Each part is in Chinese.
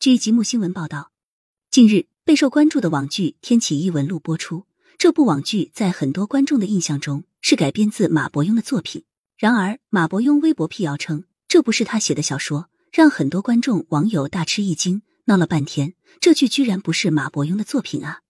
据吉木新闻报道，近日备受关注的网剧《天启异闻录》播出。这部网剧在很多观众的印象中是改编自马伯庸的作品。然而，马伯庸微博辟谣称这不是他写的小说，让很多观众网友大吃一惊。闹了半天，这剧居然不是马伯庸的作品啊！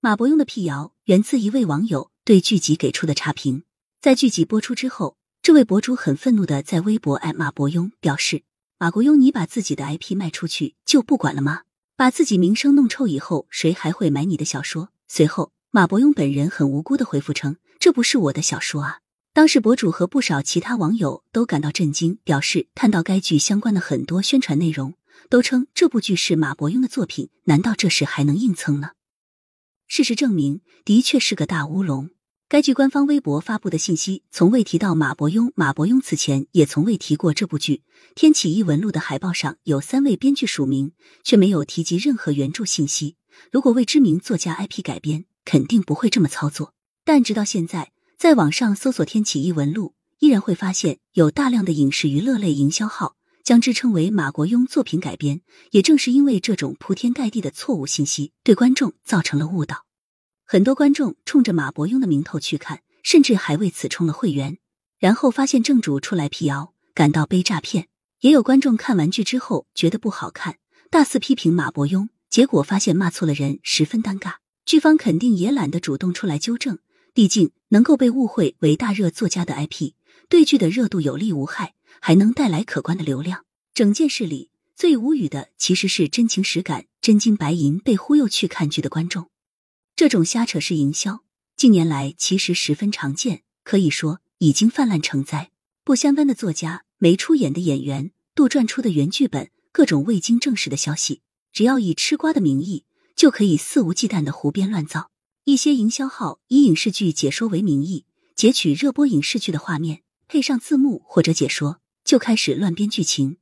马伯庸的辟谣源自一位网友对剧集给出的差评。在剧集播出之后，这位博主很愤怒的在微博艾马伯庸，表示：“马国庸，你把自己的 IP 卖出去就不管了吗？把自己名声弄臭以后，谁还会买你的小说？”随后，马伯庸本人很无辜的回复称：“这不是我的小说啊！”当时，博主和不少其他网友都感到震惊，表示看到该剧相关的很多宣传内容。都称这部剧是马伯庸的作品，难道这事还能硬蹭呢？事实证明，的确是个大乌龙。该剧官方微博发布的信息从未提到马伯庸，马伯庸此前也从未提过这部剧。《天启异闻录》的海报上有三位编剧署名，却没有提及任何原著信息。如果为知名作家 IP 改编，肯定不会这么操作。但直到现在，在网上搜索《天启异闻录》，依然会发现有大量的影视娱乐类营销号。将之称为马国庸作品改编，也正是因为这种铺天盖地的错误信息，对观众造成了误导。很多观众冲着马伯庸的名头去看，甚至还为此充了会员，然后发现正主出来辟谣，感到被诈骗。也有观众看完剧之后觉得不好看，大肆批评马伯庸，结果发现骂错了人，十分尴尬。剧方肯定也懒得主动出来纠正，毕竟能够被误会为大热作家的 IP，对剧的热度有利无害。还能带来可观的流量。整件事里最无语的其实是真情实感、真金白银被忽悠去看剧的观众。这种瞎扯式营销近年来其实十分常见，可以说已经泛滥成灾。不相干的作家、没出演的演员、杜撰出的原剧本、各种未经证实的消息，只要以吃瓜的名义，就可以肆无忌惮的胡编乱造。一些营销号以影视剧解说为名义，截取热播影视剧的画面，配上字幕或者解说。就开始乱编剧情，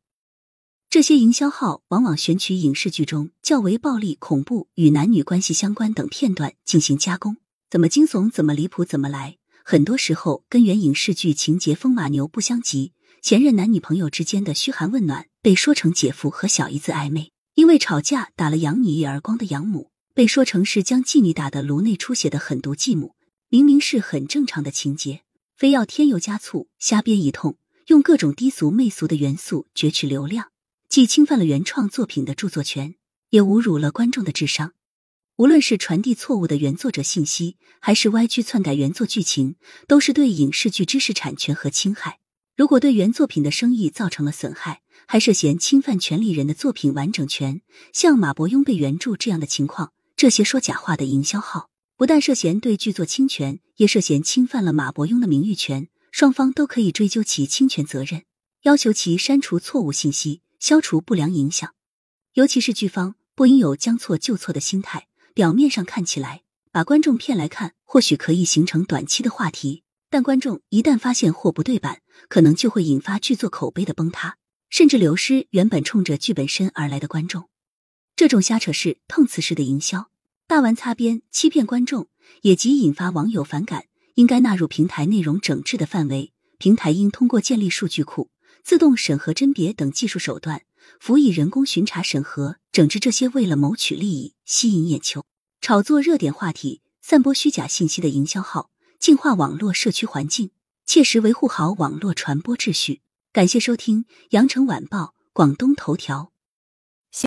这些营销号往往选取影视剧中较为暴力、恐怖与男女关系相关等片段进行加工，怎么惊悚、怎么离谱、怎么来，很多时候跟原影视剧情节风马牛不相及。前任男女朋友之间的嘘寒问暖被说成姐夫和小姨子暧昧，因为吵架打了养女一耳光的养母被说成是将继女打得颅内出血的狠毒继母。明明是很正常的情节，非要添油加醋，瞎编一通。用各种低俗媚俗的元素攫取流量，既侵犯了原创作品的著作权，也侮辱了观众的智商。无论是传递错误的原作者信息，还是歪曲篡改原作剧情，都是对影视剧知识产权和侵害。如果对原作品的生意造成了损害，还涉嫌侵犯权利人的作品完整权，像马伯庸被原著这样的情况，这些说假话的营销号不但涉嫌对剧作侵权，也涉嫌侵犯了马伯庸的名誉权。双方都可以追究其侵权责任，要求其删除错误信息，消除不良影响。尤其是剧方不应有将错就错的心态。表面上看起来把观众骗来看，或许可以形成短期的话题，但观众一旦发现货不对版，可能就会引发剧作口碑的崩塌，甚至流失原本冲着剧本身而来的观众。这种瞎扯式、碰瓷式的营销，大玩擦边、欺骗观众，也极引发网友反感。应该纳入平台内容整治的范围。平台应通过建立数据库、自动审核甄别等技术手段，辅以人工巡查审核，整治这些为了谋取利益、吸引眼球、炒作热点话题、散播虚假信息的营销号，净化网络社区环境，切实维护好网络传播秩序。感谢收听《羊城晚报·广东头条》。